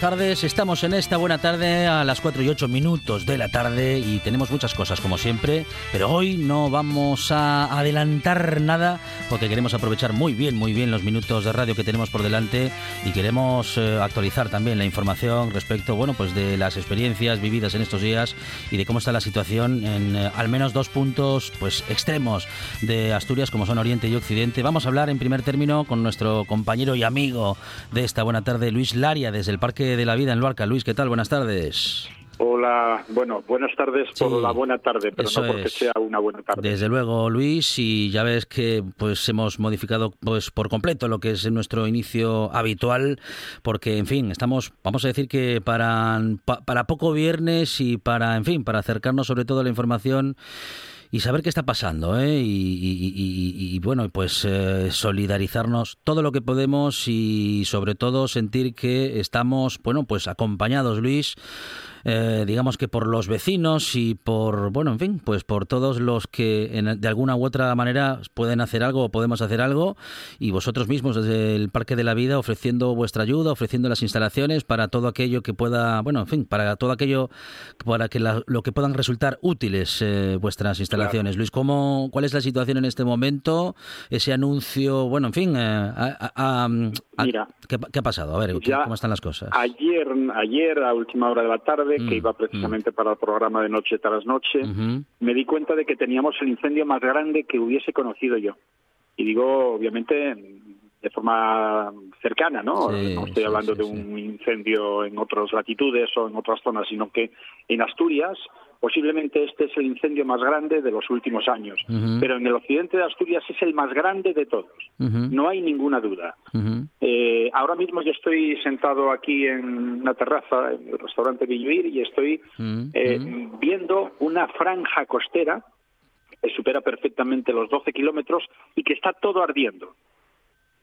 Buenas tardes. Estamos en esta buena tarde a las 4 y 8 minutos de la tarde y tenemos muchas cosas como siempre, pero hoy no vamos a adelantar nada porque queremos aprovechar muy bien, muy bien los minutos de radio que tenemos por delante y queremos eh, actualizar también la información respecto, bueno, pues de las experiencias vividas en estos días y de cómo está la situación en eh, al menos dos puntos pues extremos de Asturias como son Oriente y Occidente. Vamos a hablar en primer término con nuestro compañero y amigo de esta buena tarde, Luis Laria, desde el Parque de la Vida en Luarca. Luis, ¿qué tal? Buenas tardes. Hola, bueno, buenas tardes por la buena tarde, pero no porque sea una buena tarde. Desde luego, Luis, y ya ves que pues hemos modificado pues por completo lo que es nuestro inicio habitual, porque en fin, estamos, vamos a decir que para, para poco viernes y para, en fin, para acercarnos sobre todo a la información y saber qué está pasando, ¿eh? y, bueno, pues eh, solidarizarnos todo lo que podemos y sobre todo sentir que estamos, bueno, pues acompañados, Luis, eh, digamos que por los vecinos y por, bueno, en fin, pues por todos los que en, de alguna u otra manera pueden hacer algo o podemos hacer algo y vosotros mismos desde el Parque de la Vida ofreciendo vuestra ayuda, ofreciendo las instalaciones para todo aquello que pueda, bueno, en fin, para todo aquello, para que lo que puedan resultar útiles eh, vuestras instalaciones. Luis, ¿cómo, ¿cuál es la situación en este momento? Ese anuncio, bueno, en fin, eh, Mira, ¿qué, ha pasado? A ver, ¿cómo están las cosas? Ayer, ayer a última hora de la tarde, que mm, iba precisamente mm. para el programa de Noche tras Noche, me di cuenta de que teníamos el incendio más grande que hubiese conocido yo. Y digo, obviamente, de forma cercana, ¿no? no estoy hablando de un incendio en otras latitudes o en otras zonas, sino que en Asturias posiblemente este es el incendio más grande de los últimos años, pero en el occidente de Asturias es el más grande de todos, no hay ninguna duda. Eh, ahora mismo yo estoy sentado aquí en una terraza, en el restaurante Villuir, y estoy eh, viendo una franja costera que supera perfectamente los 12 kilómetros y que está todo ardiendo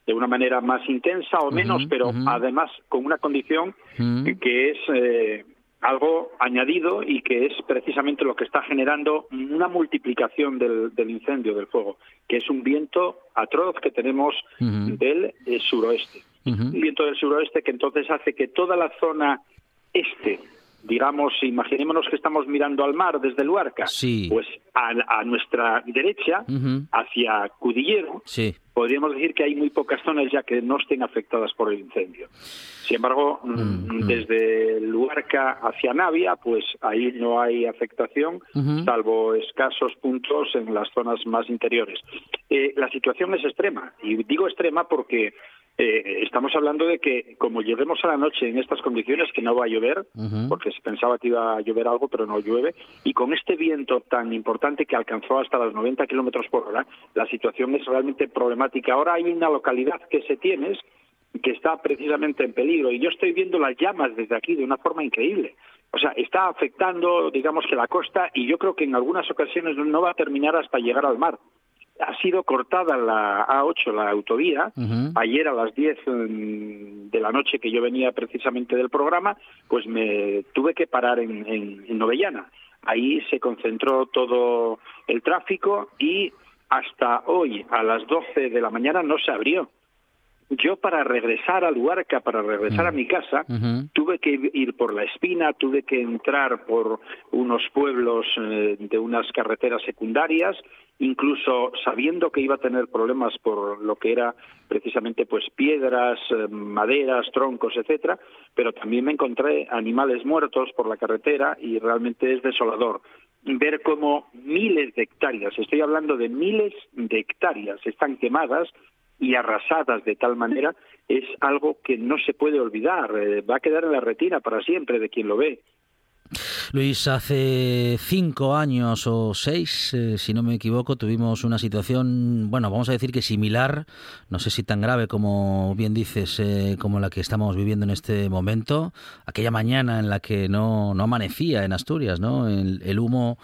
de una manera más intensa o menos, pero además con una condición que es eh, algo añadido y que es precisamente lo que está generando una multiplicación del, incendio, del fuego, que es un viento atroz que tenemos del eh, suroeste. Un viento del suroeste que entonces hace que toda la zona este digamos, imaginémonos que estamos mirando al mar desde Luarca, pues a, nuestra derecha, hacia Cudillero, podríamos decir que hay muy pocas zonas ya que no estén afectadas por el incendio. Sin embargo, mm, mm, mm. desde Luarca hacia Navia, pues ahí no hay afectación, salvo escasos puntos en las zonas más interiores. Eh, la situación es extrema, y digo extrema porque eh, estamos hablando de que como lleguemos a la noche en estas condiciones, que no va a llover, porque se pensaba que iba a llover algo, pero no llueve, y con este viento tan importante que alcanzó hasta los 90 kilómetros por hora, la situación es realmente problemática. Ahora hay una localidad que se tiene que está precisamente en peligro, y yo estoy viendo las llamas desde aquí de una forma increíble. O sea, está afectando, digamos que la costa, y yo creo que en algunas ocasiones no va a terminar hasta llegar al mar ha sido cortada la A8, la autovía, ayer a las 10 mm, de la noche que yo venía precisamente del programa, pues me tuve que parar en, en, Novellana. Ahí se concentró todo el tráfico y hasta hoy a las 12 de la mañana no se abrió yo para regresar a Luarca, para regresar a mi casa, tuve que ir por la espina, tuve que entrar por unos pueblos eh, de unas carreteras secundarias, incluso sabiendo que iba a tener problemas por lo que era precisamente pues piedras, eh, maderas, troncos, etcétera, pero también me encontré animales muertos por la carretera y realmente es desolador ver cómo miles de hectáreas, estoy hablando de miles de hectáreas, están quemadas y arrasadas de tal manera es algo que no se puede olvidar, eh, va a quedar en la retina para siempre de quien lo ve. Luis, hace cinco años o seis, eh, si no me equivoco, tuvimos una situación, bueno, vamos a decir que similar, no sé si tan grave como bien dices, eh, como la que estamos viviendo en este momento. Aquella mañana en la que no, no amanecía en Asturias, ¿no? El, el humo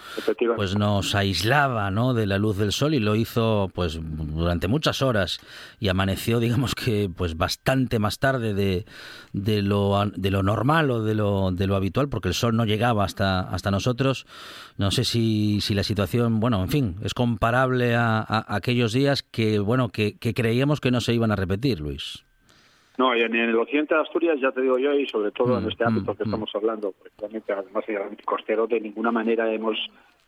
pues nos aislaba, ¿no? De la luz del sol y lo hizo, pues, durante muchas horas y amaneció, digamos que, pues, bastante más tarde de, de lo, de lo normal o de lo, de lo habitual, porque el sol no llegaba hasta, hasta nosotros. No sé si, si la situación, bueno, en fin, es comparable a, aquellos días que, bueno, que, creíamos que no se iban a repetir, Luis. No, en el occidente de Asturias, ya te digo yo, y sobre todo en mm, este ámbito mm, que mm. estamos hablando, pues, realmente, además de costero, de ninguna manera hemos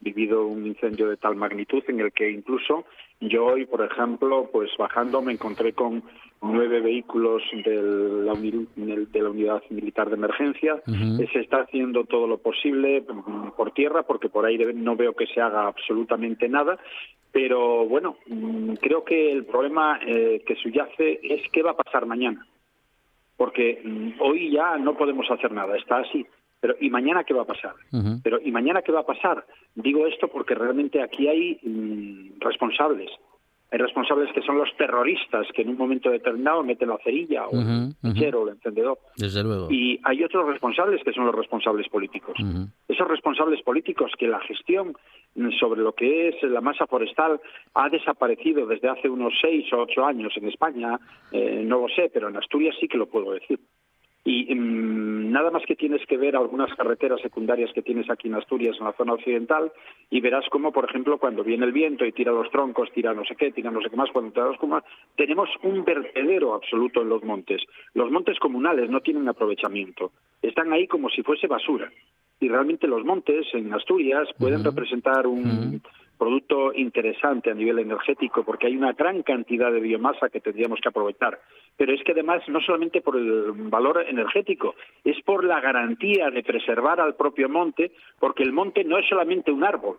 vivido un incendio de tal magnitud en el que incluso yo hoy, por ejemplo, pues bajando me encontré con nueve vehículos de la, de la unidad militar de emergencia. Se está haciendo todo lo posible por tierra porque por ahí no veo que se haga absolutamente nada. Pero bueno, mm, creo que el problema eh, que subyace es qué va a pasar mañana. Porque mm, hoy ya no podemos hacer nada, está así. Pero ¿y mañana qué va a pasar? Pero ¿y mañana qué va a pasar? Digo esto porque realmente aquí hay responsables hay responsables que son los terroristas que en un momento determinado meten la cerilla o el o el encendedor. Desde luego. Y hay otros responsables que son los responsables políticos. Esos responsables políticos que la gestión sobre lo que es la masa forestal ha desaparecido desde hace unos seis o ocho años en España, eh, no lo sé, pero en Asturias sí que lo puedo decir. Y mm, nada más que tienes que ver algunas carreteras secundarias que tienes aquí en Asturias, en la zona occidental, y verás cómo, por ejemplo, cuando viene el viento y tira los troncos, tira no sé qué, tira no sé qué más, cuando tira los como tenemos un vertedero absoluto en los montes. Los montes comunales no tienen aprovechamiento, están ahí como si fuese basura. Y realmente los montes en Asturias pueden representar un producto interesante a nivel energético porque hay una gran cantidad de biomasa que tendríamos que aprovechar. Pero es que además no solamente por el valor energético, es por la garantía de preservar al propio monte, porque el monte no es solamente un árbol,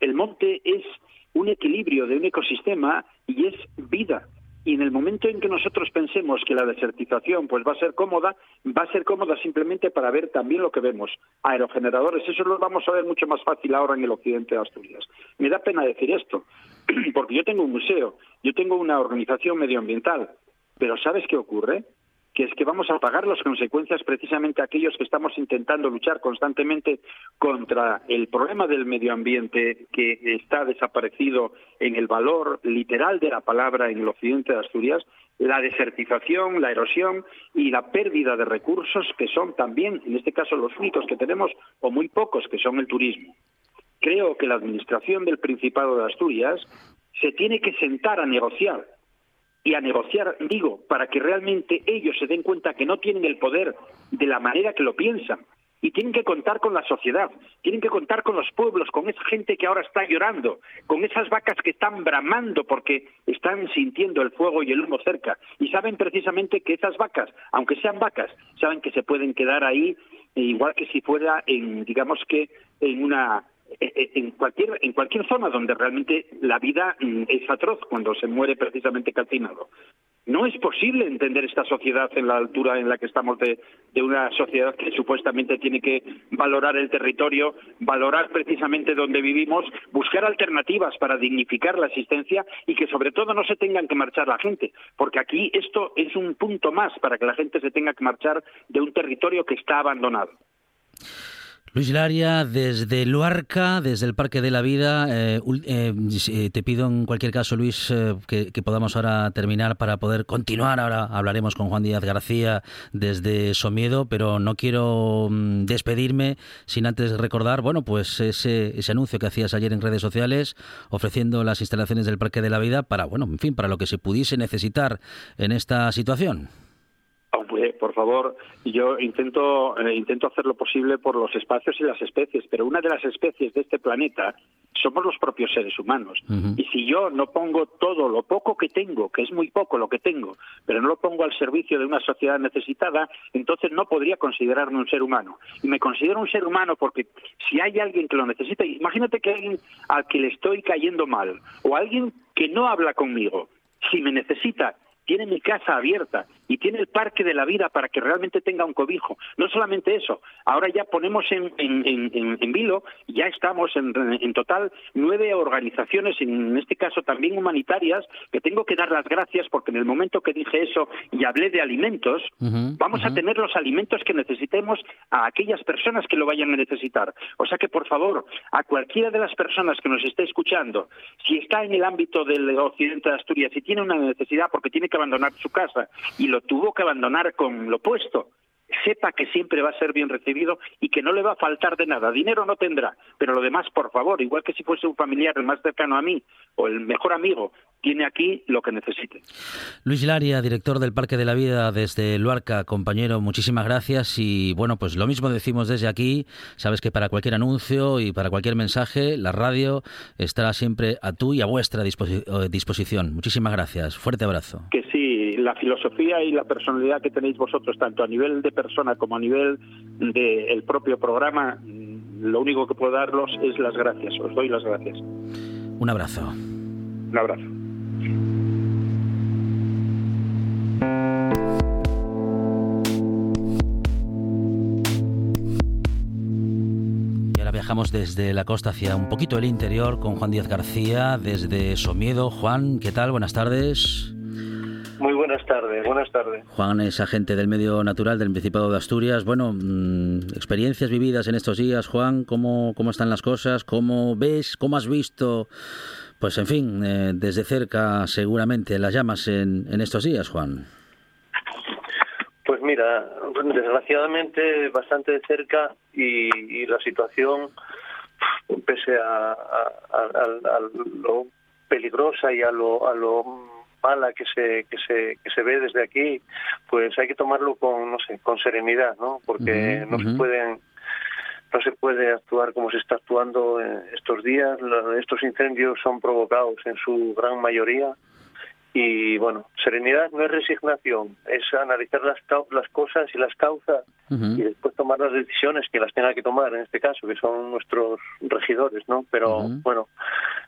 el monte es un equilibrio de un ecosistema y es vida y en el momento en que nosotros pensemos que la desertización pues va a ser cómoda, va a ser cómoda simplemente para ver también lo que vemos, aerogeneradores, eso lo vamos a ver mucho más fácil ahora en el occidente de Asturias. Me da pena decir esto, porque yo tengo un museo, yo tengo una organización medioambiental, pero ¿sabes qué ocurre? Que es que vamos a pagar las consecuencias precisamente aquellos que estamos intentando luchar constantemente contra el problema del medio ambiente que está desaparecido en el valor literal de la palabra en el occidente de Asturias, la desertización, la erosión y la pérdida de recursos que son también, en este caso, los únicos que tenemos o muy pocos, que son el turismo. Creo que la Administración del Principado de Asturias se tiene que sentar a negociar y a negociar, digo, para que realmente ellos se den cuenta que no tienen el poder de la manera que lo piensan. Y tienen que contar con la sociedad, tienen que contar con los pueblos, con esa gente que ahora está llorando, con esas vacas que están bramando porque están sintiendo el fuego y el humo cerca. Y saben precisamente que esas vacas, aunque sean vacas, saben que se pueden quedar ahí igual que si fuera en, digamos que, en una eh, eh, en cualquier, en cualquier zona donde realmente la vida mm, es atroz cuando se muere precisamente calcinado. No es posible entender esta sociedad en la altura en la que estamos de, de, una sociedad que supuestamente tiene que valorar el territorio, valorar precisamente donde vivimos, buscar alternativas para dignificar la existencia y que sobre todo no se tengan que marchar la gente, porque aquí esto es un punto más para que la gente se tenga que marchar de un territorio que está abandonado. Luis Laria, desde Luarca, desde el Parque de la Vida, eh, eh, eh, te pido en cualquier caso, Luis, que, podamos ahora terminar para poder continuar. Ahora hablaremos con Juan Díaz García desde Somiedo, pero no quiero mm, despedirme sin antes recordar, bueno, pues ese, ese anuncio que hacías ayer en redes sociales ofreciendo las instalaciones del Parque de la Vida para, bueno, en fin, para lo que se pudiese necesitar en esta situación por favor, yo intento, eh, intento hacer lo posible por los espacios y las especies, pero una de las especies de este planeta somos los propios seres humanos. Y si yo no pongo todo lo poco que tengo, que es muy poco lo que tengo, pero no lo pongo al servicio de una sociedad necesitada, entonces no podría considerarme un ser humano. Y me considero un ser humano porque si hay alguien que lo necesita, imagínate que hay alguien al que le estoy cayendo mal, o alguien que no habla conmigo, si me necesita tiene mi casa abierta y tiene el parque de la vida para que realmente tenga un cobijo. No solamente eso, ahora ya ponemos en, en, vilo, ya estamos en, en total nueve organizaciones, en este caso también humanitarias, que tengo que dar las gracias porque en el momento que dije eso y hablé de alimentos, vamos a tener los alimentos que necesitemos a aquellas personas que lo vayan a necesitar. O sea que, por favor, a cualquiera de las personas que nos esté escuchando, si está en el ámbito del occidente de Asturias, si tiene una necesidad porque tiene que abandonar su casa y lo tuvo que abandonar con lo puesto, sepa que siempre va a ser bien recibido y que no le va a faltar de nada. Dinero no tendrá, pero lo demás, por favor, igual que si fuese un familiar el más cercano a mí o el mejor amigo, tiene aquí lo que necesite. Luis Laria, director del Parque de la Vida desde Luarca, compañero, muchísimas gracias y bueno, pues lo mismo decimos desde aquí, sabes que para cualquier anuncio y para cualquier mensaje, la radio estará siempre a tu y a vuestra eh, disposición. Muchísimas gracias, fuerte abrazo. Que sí, la filosofía y la personalidad que tenéis vosotros, tanto a nivel de persona como a nivel del propio programa, lo único que puedo daros es las gracias, os doy las gracias. Un abrazo. Un abrazo. Y ahora viajamos desde la costa hacia un poquito el interior con Juan Díaz García desde Somiedo. Juan, ¿qué tal? Buenas tardes. Muy buenas tardes, buenas tardes. Juan es agente del medio natural del Principado de Asturias. Bueno, mm, experiencias vividas en estos días, Juan, ¿cómo, cómo están las cosas? ¿Cómo ves, cómo has visto pues en fin, eh, desde cerca seguramente las llamas en, en estos días, Juan. Pues mira, desgraciadamente bastante de cerca y, la situación, pese a, a, lo peligrosa y a lo, a lo mala que se, que se que se ve desde aquí, pues hay que tomarlo con no sé, con serenidad, ¿no? Porque no se pueden no se puede actuar como se está actuando estos días. Estos incendios son provocados en su gran mayoría. Y bueno, serenidad no es resignación, es analizar las, las cosas y las causas y después tomar las decisiones que las tenga que tomar en este caso, que son nuestros regidores, ¿no? Pero bueno,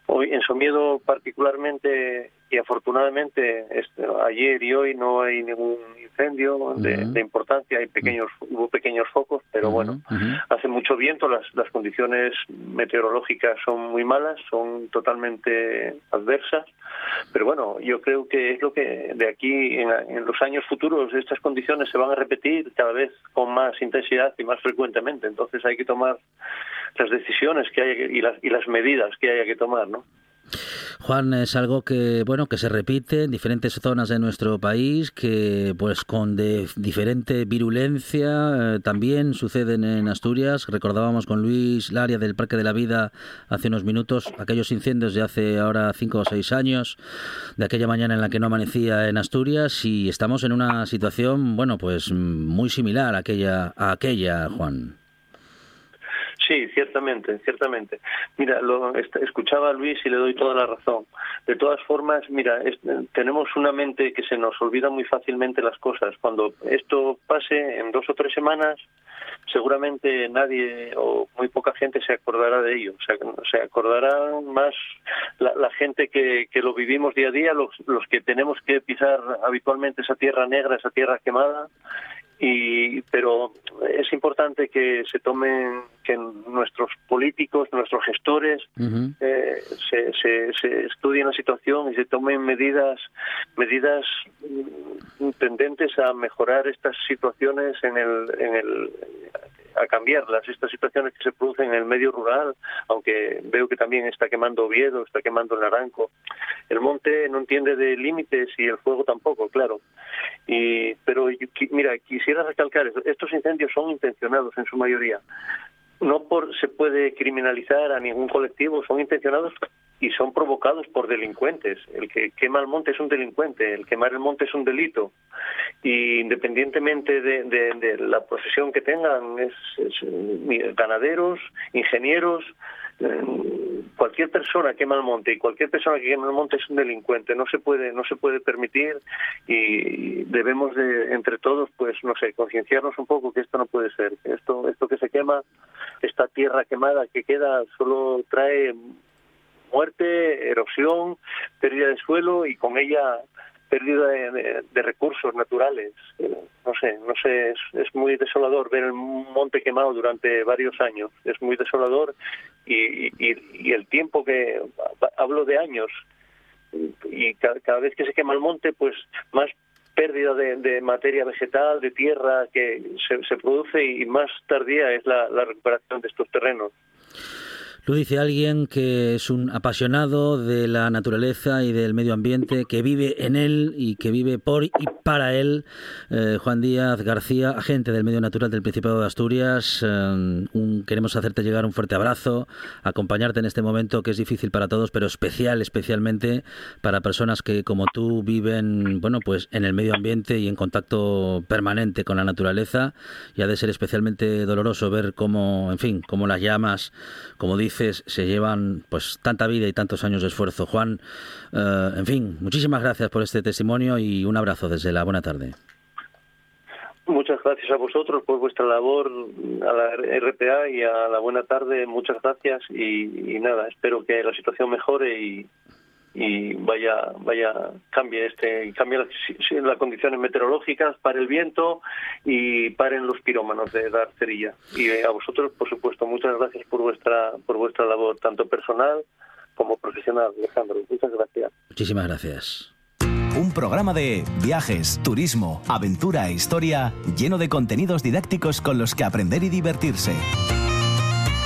hoy en Somiedo particularmente y afortunadamente este, ayer y hoy no hay ningún incendio de, importancia, hay pequeños hubo pequeños focos, pero bueno, hace mucho viento, las, las condiciones meteorológicas son muy malas, son totalmente adversas, pero bueno, yo creo que es lo que de aquí en, en los años futuros estas condiciones se van a repetir cada vez con más intensidad y más frecuentemente, entonces hay que tomar las decisiones que hay y las, y las medidas que haya que tomar, ¿no? Juan, es algo que bueno que se repite en diferentes zonas de nuestro país, que pues con de diferente virulencia eh, también suceden en Asturias. Recordábamos con Luis Laria del Parque de la Vida hace unos minutos aquellos incendios de hace ahora cinco o seis años, de aquella mañana en la que no amanecía en Asturias y estamos en una situación bueno pues muy similar a aquella a aquella Juan. Sí, ciertamente, ciertamente. Mira, lo escuchaba a Luis y le doy toda la razón. De todas formas, mira, tenemos una mente que se nos olvida muy fácilmente las cosas. Cuando esto pase en dos o tres semanas, seguramente nadie o muy poca gente se acordará de ello. O sea, se acordará más la, gente que, lo vivimos día a día, los que tenemos que pisar habitualmente esa tierra negra, esa tierra quemada y pero es importante que se tomen que nuestros políticos nuestros gestores eh, se, se, se, estudien la situación y se tomen medidas medidas mm, tendentes a mejorar estas situaciones en el en el a cambiarlas, estas situaciones que se producen en el medio rural, aunque veo que también está quemando Oviedo, está quemando Naranco. El monte no entiende de límites y el fuego tampoco, claro. Y, pero mira, quisiera recalcar, estos incendios son intencionados en su mayoría. No por se puede criminalizar a ningún colectivo, son intencionados y son provocados por delincuentes. El que quema el monte es un delincuente, el quemar el monte es un delito. Y independientemente de, la profesión que tengan, es, ganaderos, ingenieros, eh, cualquier persona quema el monte y cualquier persona que quema el monte es un delincuente. No se puede, no se puede permitir y debemos de entre todos, pues no sé, concienciarnos un poco que esto no puede ser. Esto, esto que se quema, esta tierra quemada que queda, solo trae muerte, erosión, pérdida de suelo y con ella pérdida de, recursos naturales. No sé, no sé, es, muy desolador ver el monte quemado durante varios años. Es muy desolador y, y, el tiempo que hablo de años y cada, vez que se quema el monte, pues más pérdida de, materia vegetal, de tierra que se, produce y más tardía es la recuperación de estos terrenos. Lo dice alguien que es un apasionado de la naturaleza y del medio ambiente, que vive en él y que vive por y para él. Eh, Juan Díaz García, agente del medio natural del Principado de Asturias. Eh, queremos hacerte llegar un fuerte abrazo, acompañarte en este momento que es difícil para todos, pero especial, especialmente para personas que como tú viven, bueno, pues en el medio ambiente y en contacto permanente con la naturaleza. Y ha de ser especialmente doloroso ver cómo, en fin, cómo las llamas, como dice se llevan pues tanta vida y tantos años de esfuerzo. Juan, eh, en fin, muchísimas gracias por este testimonio y un abrazo desde la buena tarde. Muchas gracias a vosotros por vuestra labor, a la RPA y a la buena tarde. Muchas gracias y nada, espero que la situación mejore y, y vaya vaya cambie este cambie las, condiciones meteorológicas para el viento y paren los pirómanos de dar cerilla. Y eh, a vosotros por supuesto muchas gracias por vuestra por vuestra labor tanto personal como profesional Alejandro. Muchas gracias. Muchísimas gracias. Un programa de viajes, turismo, aventura e historia lleno de contenidos didácticos con los que aprender y divertirse.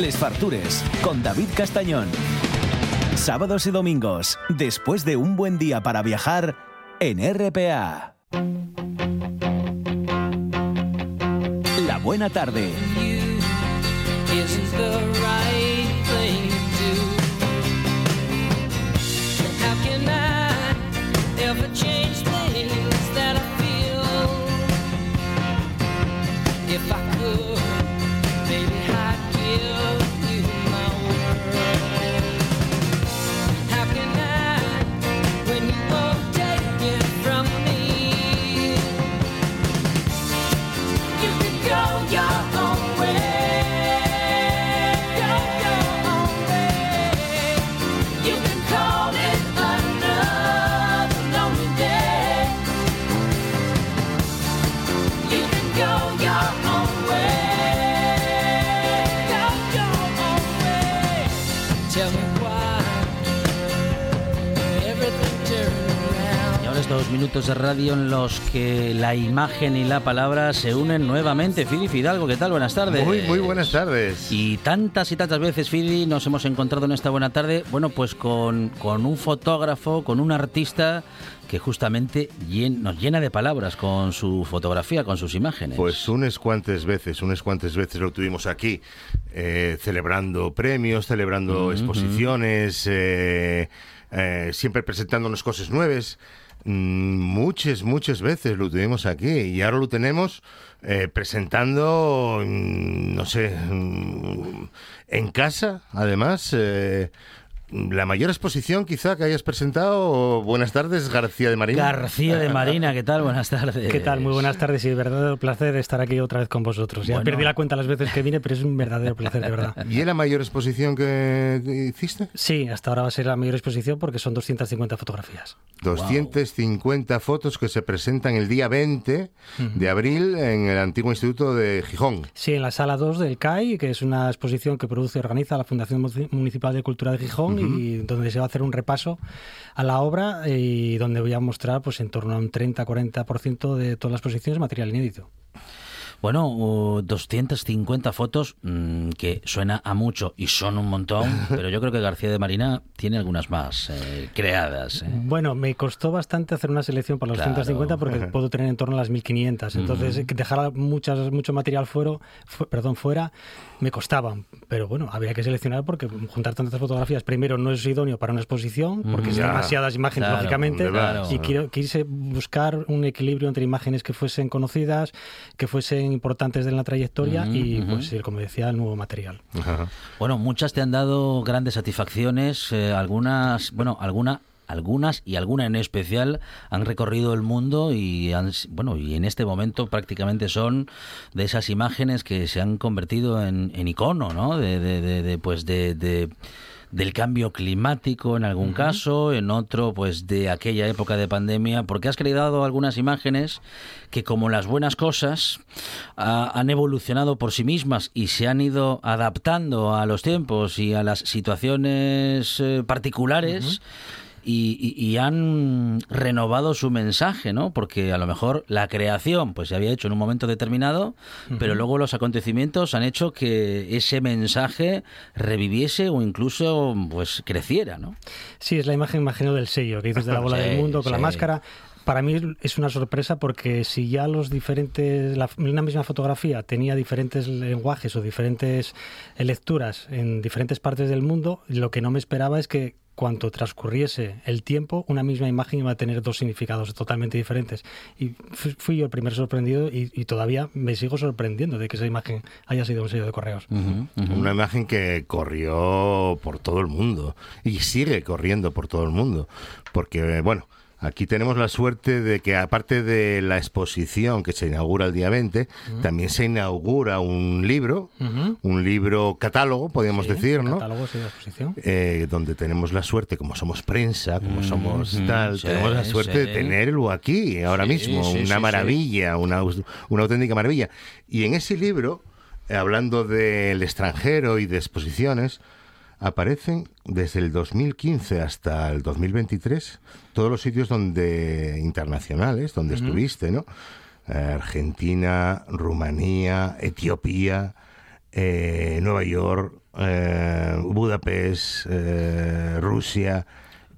Les Fartures con David Castañón. Sábados y domingos, después de un buen día para viajar en RPA. La buena tarde. Minutos de radio en los que la imagen y la palabra se unen nuevamente. Fidi Fidalgo, ¿qué tal? Buenas tardes. Muy, muy buenas tardes. Y tantas y tantas veces, Fidi, nos hemos encontrado en esta buena tarde, bueno, pues con, con un fotógrafo, con un artista que justamente nos llena de palabras con su fotografía, con sus imágenes. Pues unas cuantas veces, unas cuantas veces lo tuvimos aquí, eh, celebrando premios, celebrando exposiciones, eh, eh, siempre presentándonos cosas nuevas. Mm, muchas, muchas veces lo tuvimos aquí y ahora lo tenemos eh, presentando, mm, no sé, mm, en casa, además. Eh, la mayor exposición quizá que hayas presentado. Buenas tardes, García de Marina. García de Marina, ¿qué tal? Buenas tardes. ¿Qué tal? Muy buenas tardes y de verdadero placer estar aquí otra vez con vosotros. Ya perdí la cuenta las veces que vine, pero es un verdadero placer, de verdad. ¿Y es la mayor exposición que hiciste? Sí, hasta ahora va a ser la mayor exposición porque son 250 fotografías. 250 fotos que se presentan el día 20 de abril en el antiguo Instituto de Gijón. Sí, en la sala 2 del CAI, que es una exposición que produce y organiza la Fundación Municipal de Cultura de Gijón y donde se va a hacer un repaso a la obra y donde voy a mostrar pues en torno a un 30-40% de todas las exposiciones material inédito. Bueno, 250 fotos, mm, que suena a mucho y son un montón, pero yo creo que García de Marina tiene algunas más eh, creadas. ¿eh? Bueno, me costó bastante hacer una selección para los 250 porque puedo tener en torno a las 1500. Entonces, dejar muchas, mucho material fuera, perdón, fuera me costaba. Pero bueno, había que seleccionar porque juntar tantas fotografías, primero, no es idóneo para una exposición, porque son demasiadas imágenes, lógicamente. Y quiero, quise buscar un equilibrio entre imágenes que fuesen conocidas, que fuesen importantes de la trayectoria y, pues, como decía, el nuevo material. Bueno, muchas te han dado grandes satisfacciones, eh, algunas, bueno, alguna algunas y alguna en especial han recorrido el mundo y han, bueno y en este momento prácticamente son de esas imágenes que se han convertido en, en icono no de, de, de pues de del cambio climático en algún caso, en otro pues de aquella época de pandemia, porque has creado algunas imágenes que como las buenas cosas han evolucionado por sí mismas y se han ido adaptando a los tiempos y a las situaciones eh, particulares y, han renovado su mensaje, ¿no? Porque a lo mejor la creación pues se había hecho en un momento determinado, pero luego los acontecimientos han hecho que ese mensaje reviviese o incluso pues creciera, ¿no? Sí, es la imagen, imagino, del sello que dices de la bola del mundo con la máscara para mí es una sorpresa porque si ya los diferentes, la, una misma fotografía tenía diferentes lenguajes o diferentes lecturas en diferentes partes del mundo, lo que no me esperaba es que cuanto transcurriese el tiempo, una misma imagen iba a tener dos significados totalmente diferentes. Y fui yo el primer sorprendido y, todavía me sigo sorprendiendo de que esa imagen haya sido un sello de correos. Una imagen que corrió por todo el mundo y sigue corriendo por todo el mundo. Porque, bueno, Aquí tenemos la suerte de que, aparte de la exposición que se inaugura el día 20, también se inaugura un libro, un libro catálogo, podríamos decir, ¿no? Catálogo, sí, de exposición. Eh, donde tenemos la suerte, como somos prensa, como somos tal, tenemos la suerte de tenerlo aquí, ahora mismo. una maravilla, una, una auténtica maravilla. Y en ese libro, eh, hablando del extranjero y de exposiciones, aparecen desde el 2015 hasta el 2023 todos los sitios donde internacionales donde estuviste, ¿no? Argentina, Rumanía, Etiopía, eh, Nueva York, eh, Budapest, eh, Rusia.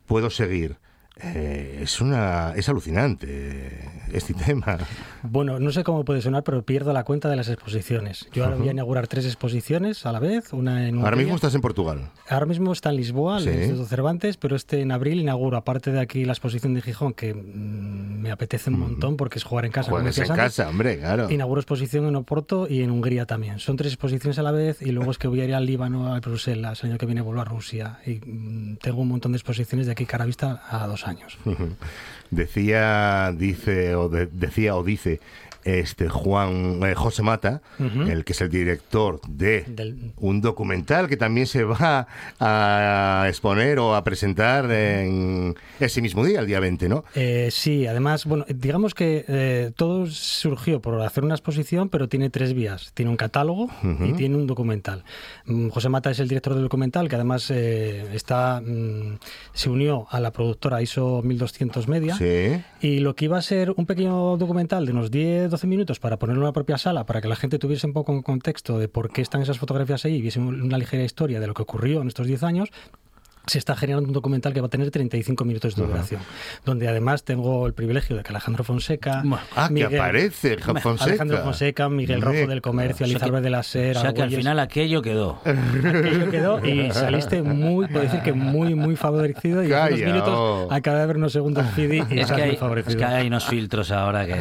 Puedo seguir. Eh, es una es alucinante este tema. Bueno, no sé cómo puede sonar, pero pierdo la cuenta de las exposiciones. Yo ahora voy a inaugurar tres exposiciones a la vez, una en Ahora mismo estás en Portugal. Ahora mismo está en Lisboa, en el Instituto Cervantes, pero este en abril inauguro, aparte de aquí la exposición de Gijón, que mm, me apetece un montón porque es jugar en casa. Juegas en casa, hombre, claro. Inauguro exposición en Oporto y en Hungría también. Son tres exposiciones a la vez y luego es que voy a ir al Líbano, a Bruselas, el año que viene vuelvo a Rusia y mm, tengo un montón de exposiciones de aquí cara vista a dos años decía, dice o decía o dice este Juan eh, José Mata, el que es el director de un documental que también se va a exponer o a presentar en ese mismo día, el día 20, ¿no? Eh, sí, además, bueno, digamos que eh, todo surgió por hacer una exposición, pero tiene tres vías. Tiene un catálogo y tiene un documental. Mm, José Mata es el director del documental, que además está mm, se unió a la productora ISO 1200 Media. Y lo que iba a ser un pequeño documental de unos 10 12 minutos para ponerlo en la propia sala, para que la gente tuviese un poco en contexto de por qué están esas fotografías ahí y viese una ligera historia de lo que ocurrió en estos 10 años, se está generando un documental que va a tener 35 minutos de duración, donde además tengo el privilegio de que Alejandro Fonseca... Ah, que aparece Fonseca. Alejandro Fonseca, Miguel Rojo del Comercio, Elizabeth de la Ser... O sea que al final aquello quedó. Aquello quedó y saliste muy, puedo decir que muy, muy favorecido y en unos minutos acaba de ver unos segundos Fidi y es que, hay, es que hay unos filtros ahora que...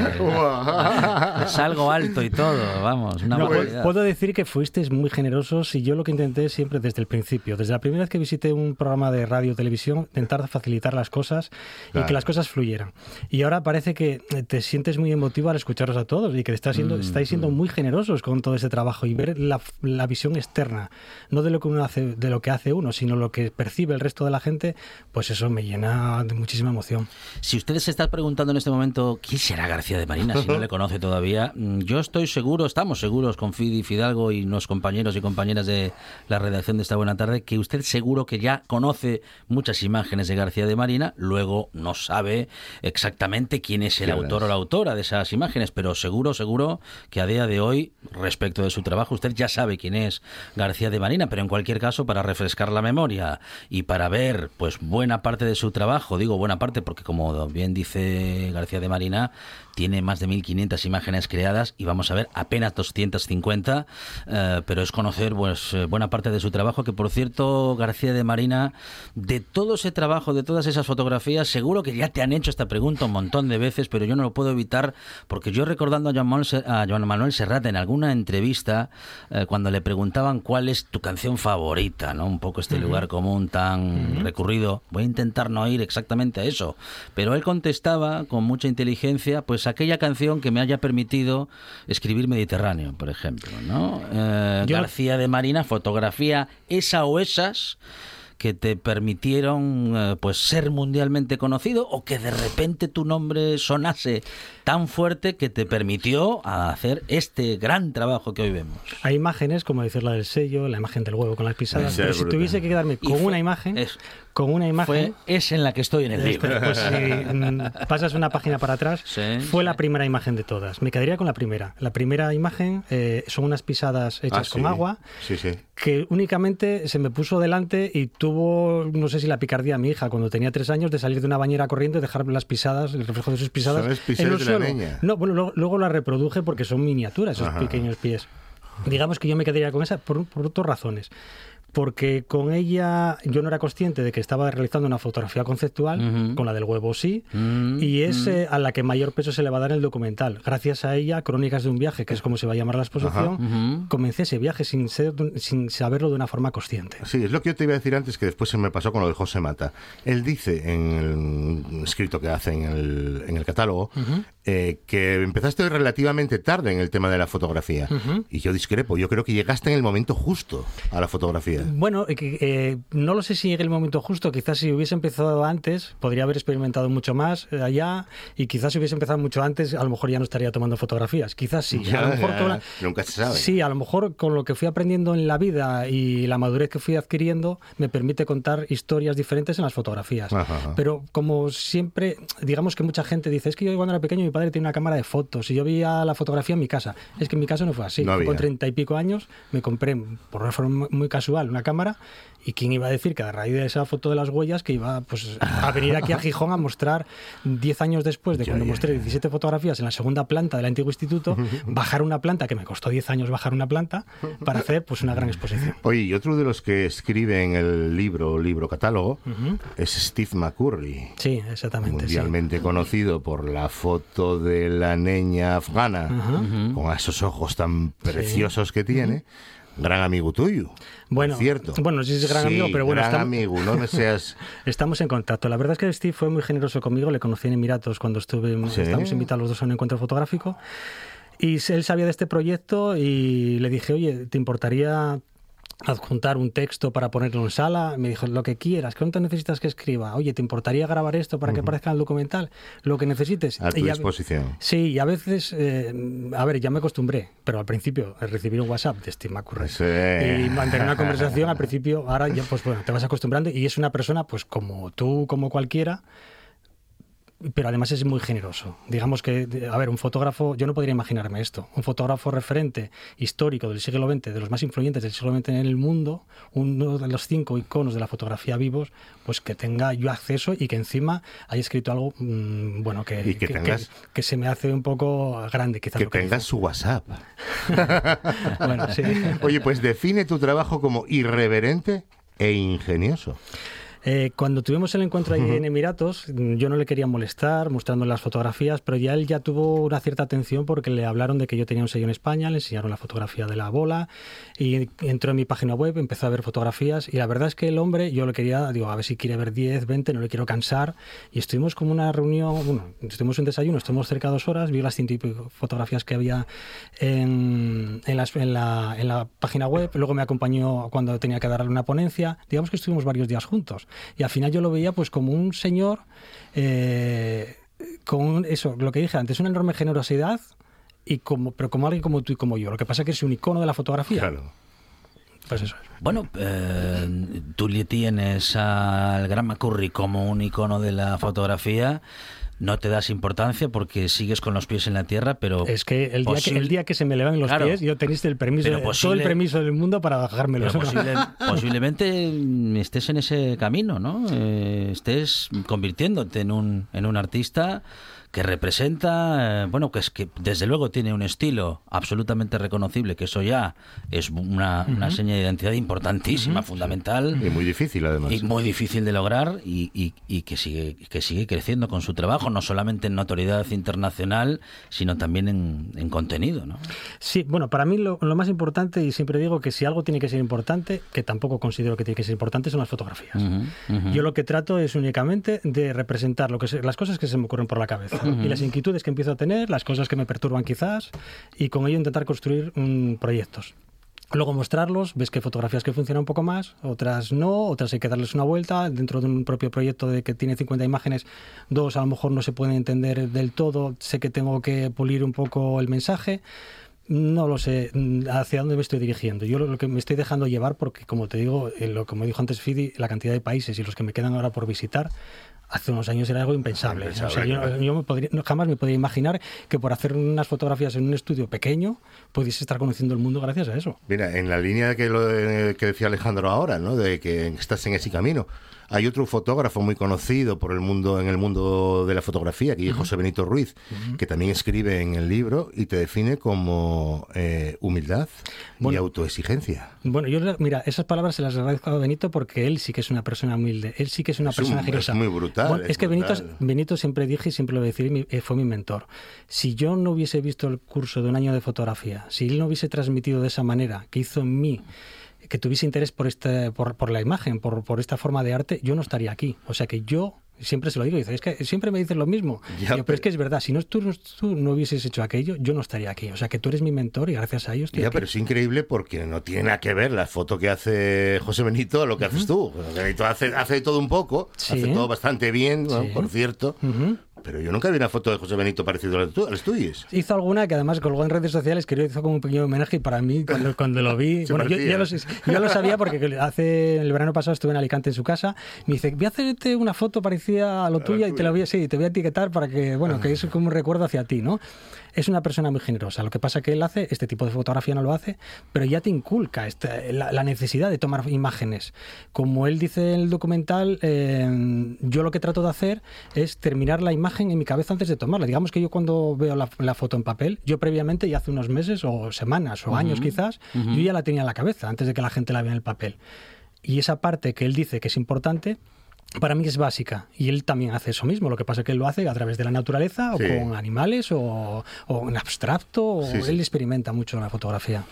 salgo alto y todo, vamos, una Puedo decir que fuisteis muy generosos y yo lo que intenté siempre desde el principio, desde la primera vez que visité un programa de radio televisión, intentar facilitar las cosas y que las cosas fluyeran. Y ahora parece que te sientes muy emotivo al escucharos a todos y que está siendo, mm, estáis siendo mm. muy generosos con todo ese trabajo y ver la, la, visión externa, no de lo que uno hace, de lo que hace uno, sino lo que percibe el resto de la gente, pues eso me llena de muchísima emoción. Si ustedes se están preguntando en este momento quién será García de Marina, si no le conoce todavía, mm, yo estoy seguro, estamos seguros con Fidi Fidalgo y los compañeros y compañeras de la redacción de esta buena tarde, que usted seguro que ya conoce conoce muchas imágenes de García de Marina, luego no sabe exactamente quién es el autor o la autora de esas imágenes, pero seguro, seguro que a día de hoy, respecto de su trabajo, usted ya sabe quién es García de Marina, pero en cualquier caso, para refrescar la memoria y para ver pues buena parte de su trabajo, digo buena parte porque como bien dice García de Marina, tiene más de 1.500 imágenes creadas y vamos a ver apenas 250, eh, pero es conocer pues eh, buena parte de su trabajo, que por cierto, García de Marina, de todo ese trabajo, de todas esas fotografías, seguro que ya te han hecho esta pregunta un montón de veces, pero yo no lo puedo evitar porque yo recordando a Joan Manuel, Serrat en alguna entrevista, eh, cuando le preguntaban cuál es tu canción favorita, ¿no? Un poco este lugar común tan recurrido, voy a intentar no ir exactamente a eso, pero él contestaba con mucha inteligencia, pues aquella canción que me haya permitido escribir Mediterráneo, por ejemplo, ¿no? Eh, García de Marina, fotografía esa o esas que te permitieron eh, pues ser mundialmente conocido o que de repente tu nombre sonase tan fuerte que te permitió hacer este gran trabajo que hoy vemos. Hay imágenes, como decir la del sello, la imagen del huevo con las pisadas, pero si tuviese que quedarme con una imagen, con una imagen. es en la que estoy en el libro. Pues si mm, pasas una página para atrás, fue la primera imagen de todas. Me quedaría con la primera. La primera imagen eh, son unas pisadas hechas ah, con agua, sí, sí. que únicamente se me puso delante y tuvo, no sé si la picardía mi hija, cuando tenía tres años, de salir de una bañera corriendo y dejar las pisadas, el reflejo de sus pisadas en el suelo. No, bueno, luego, la reproduje porque son miniaturas esos pequeños pies. Digamos que yo me quedaría con esa por, por dos razones porque con ella yo no era consciente de que estaba realizando una fotografía conceptual, con la del huevo sí, y es a la que mayor peso se le va a dar en el documental. Gracias a ella, Crónicas de un viaje, que es como se va a llamar la exposición, comencé ese viaje sin, ser, sin saberlo de una forma consciente. Sí, es lo que yo te iba a decir antes, que después se me pasó con lo de José Mata. Él dice en el escrito que hace en el, en el catálogo eh, que empezaste relativamente tarde en el tema de la fotografía. Y yo discrepo, yo creo que llegaste en el momento justo a la fotografía. Bueno, eh, eh, no lo sé si llegue el momento justo. Quizás si hubiese empezado antes, podría haber experimentado mucho más eh, allá. Y quizás si hubiese empezado mucho antes, a lo mejor ya no estaría tomando fotografías. Quizás sí. a lo mejor nunca se sabe. Sí, a lo mejor con lo que fui aprendiendo en la vida y la madurez que fui adquiriendo, me permite contar historias diferentes en las fotografías. Pero como siempre, digamos que mucha gente dice, es que yo cuando era pequeño mi padre tenía una cámara de fotos y yo veía la fotografía en mi casa. Es que en mi caso no fue así. con treinta y pico años me compré, por una forma muy casual, una cámara y quién iba a decir que a raíz de esa foto de las huellas que iba pues, a venir aquí a Gijón a mostrar 10 años después de cuando mostré 17 fotografías en la segunda planta del antiguo instituto, bajar una planta, que me costó 10 años bajar una planta, para hacer pues una gran exposición. Oye, y otro de los que escribe en el libro, libro catálogo, es Steve McCurry. Sí, exactamente. Mundialmente conocido por la foto de la niña afgana, con esos ojos tan preciosos que tiene gran amigo tuyo. Bueno, cierto. Bueno, sí es gran amigo, pero bueno, gran amigo, no me seas. estamos en contacto. La verdad es que Steve fue muy generoso conmigo. Le conocí en Emiratos cuando estuve, estábamos invitados los dos a un encuentro fotográfico. Y él sabía de este proyecto y le dije, oye, ¿te importaría adjuntar un texto para ponerlo en sala, me dijo lo que quieras, ¿cuánto necesitas que escriba? Oye, ¿te importaría grabar esto para que aparezca en el documental? Lo que necesites. A tu disposición. Sí, y a veces, eh, a ver, ya me acostumbré, pero al principio recibir un WhatsApp de Steve McCurry y mantener una conversación al principio, ahora ya pues bueno, te vas acostumbrando y es una persona pues como tú, como cualquiera, pero además es muy generoso. Digamos que, a ver, un fotógrafo, yo no podría imaginarme esto, un fotógrafo referente histórico del siglo XX, de los más influyentes del siglo XX en el mundo, uno de los cinco iconos de la fotografía vivos, pues que tenga yo acceso y que encima haya escrito algo, mm, bueno, que, que, se me hace un poco grande, quizás. Que, tengas su WhatsApp. bueno, sí. Oye, pues define tu trabajo como irreverente e ingenioso. Eh, cuando tuvimos el encuentro ahí en Emiratos, yo no le quería molestar mostrando las fotografías, pero ya él ya tuvo una cierta atención porque le hablaron de que yo tenía un sello en España, le enseñaron la fotografía de la bola y entró en mi página web, empezó a ver fotografías y la verdad es que el hombre, yo le quería, digo, a ver si quiere ver 10, 20, no le quiero cansar y estuvimos como una reunión, bueno, estuvimos en desayuno, estuvimos cerca de dos horas, vi las ciento fotografías que había en, en, en, la, en la página web, luego me acompañó cuando tenía que darle una ponencia, digamos que estuvimos varios días juntos. Y al final yo lo veía pues como un señor eh, con eso, lo que dije antes, una enorme generosidad y como, pero como alguien como tú y como yo. Lo que pasa es que es un icono de la fotografía. Claro. Pues eso Bueno, eh, tú le tienes al Gran McCurry como un icono de la fotografía no te das importancia porque sigues con los pies en la tierra, pero... Es que el día, que, el día que se me levan los pies, yo tenéis el permiso, todo el permiso del mundo para bajármelo. posiblemente estés en ese camino, ¿no? Eh, estés convirtiéndote en un, en un artista que representa, eh, bueno, que es que desde luego tiene un estilo absolutamente reconocible, que eso ya es una, seña de identidad importantísima, fundamental. Y muy difícil además. Y muy difícil de lograr y, y, que, sigue, que sigue creciendo con su trabajo, no solamente en notoriedad internacional, sino también en, contenido, ¿no? Sí, bueno, para mí lo, más importante, y siempre digo que si algo tiene que ser importante, que tampoco considero que tiene que ser importante, son las fotografías. Yo lo que trato es únicamente de representar lo que las cosas que se me ocurren por la cabeza y las inquietudes que empiezo a tener, las cosas que me perturban quizás, y con ello intentar construir proyectos. Luego mostrarlos, ves que hay fotografías que funcionan un poco más, otras no, otras hay que darles una vuelta. Dentro de un propio proyecto de que tiene 50 imágenes, dos a lo mejor no se pueden entender del todo, sé que tengo que pulir un poco el mensaje. No lo sé hacia dónde me estoy dirigiendo. Yo lo, que me estoy dejando llevar, porque como te digo, eh, lo como dijo antes Fidi, la cantidad de países y los que me quedan ahora por visitar, hace unos años era algo impensable. yo, jamás me podía imaginar que por hacer unas fotografías en un estudio pequeño pudiese estar conociendo el mundo gracias a eso. Mira, en la línea que, lo, que decía Alejandro ahora, ¿no? de que estás en ese camino. Hay otro fotógrafo muy conocido por el mundo en el mundo de la fotografía, que es José Benito Ruiz, que también escribe en el libro y te define como eh, humildad y autoexigencia. Bueno, yo mira, esas palabras se las agradezco a Benito porque él sí que es una persona humilde, él sí que es una persona generosa. Es muy brutal. es, que Benito, Benito siempre dije y siempre lo voy a decir, eh, fue mi mentor. Si yo no hubiese visto el curso de un año de fotografía, si él no hubiese transmitido de esa manera, que hizo en mí que tuviese interés por, este, por, por la imagen, por, por esta forma de arte, yo no estaría aquí. O sea que yo siempre se lo digo, dice, es que siempre me dices lo mismo. pero, es que es verdad, si no tú, tú, no hubieses hecho aquello, yo no estaría aquí. O sea que tú eres mi mentor y gracias a ellos Ya, pero es increíble porque no tiene nada que ver la foto que hace José Benito a lo que haces tú. Benito hace, hace todo un poco, hace todo bastante bien, por cierto. Pero yo nunca vi una foto de José Benito parecido a las tuyas. Hizo alguna que además colgó en redes sociales que yo hizo como un pequeño homenaje y para mí cuando, cuando lo vi... bueno, yo, ya lo, sabía porque hace el verano pasado estuve en Alicante en su casa. Me dice, voy a hacerte una foto parecida a lo tuya y te la voy a, sí, te voy a etiquetar para que, bueno, que es como un recuerdo hacia ti, ¿no? Es una persona muy generosa. Lo que pasa que él hace, este tipo de fotografía no lo hace, pero ya te inculca la, necesidad de tomar imágenes. Como él dice en el documental, eh, yo lo que trato de hacer es terminar la imagen en mi cabeza antes de tomarla. Digamos que yo cuando veo la, foto en papel, yo previamente, ya hace unos meses o semanas o años quizás, yo ya la tenía en la cabeza antes de que la gente la vea en el papel. Y esa parte que él dice que es importante, para mí es básica y él también hace eso mismo. Lo que pasa es que él lo hace a través de la naturaleza o con animales o, en abstracto. O Él experimenta mucho la fotografía.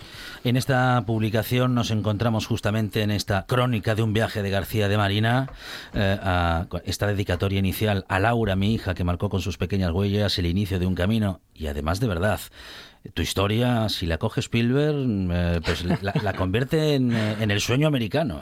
En esta publicación nos encontramos justamente en esta crónica de un viaje de García de Marina, eh, a esta dedicatoria inicial a Laura, mi hija, que marcó con sus pequeñas huellas el inicio de un camino y además de verdad tu historia, si la coge Spielberg, eh, pues la, convierte en, eh, en, el sueño americano.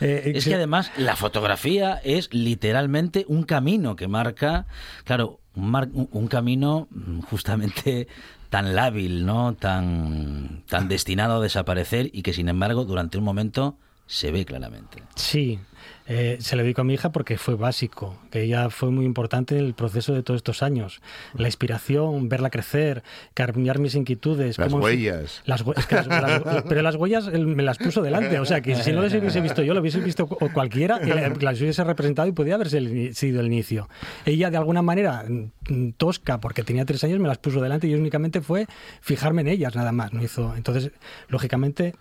¿eh? es que además la fotografía es literalmente un camino que marca, claro, un, un camino justamente tan lábil, ¿no? Tan, tan destinado a desaparecer y que sin embargo durante un momento se ve claramente. Sí, eh, se lo dedico a mi hija porque fue básico, que ella fue muy importante en el proceso de todos estos años. La inspiración, verla crecer, cambiar mis inquietudes. Las huellas. Las, pero las huellas me las puso delante, o sea que si no las hubiese visto yo, lo hubiese visto cualquiera y las hubiese representado y podía haberse sido el inicio. Ella de alguna manera mm, tosca, porque tenía tres años, me las puso delante y únicamente fue fijarme en ellas nada más. No hizo. Entonces, lógicamente,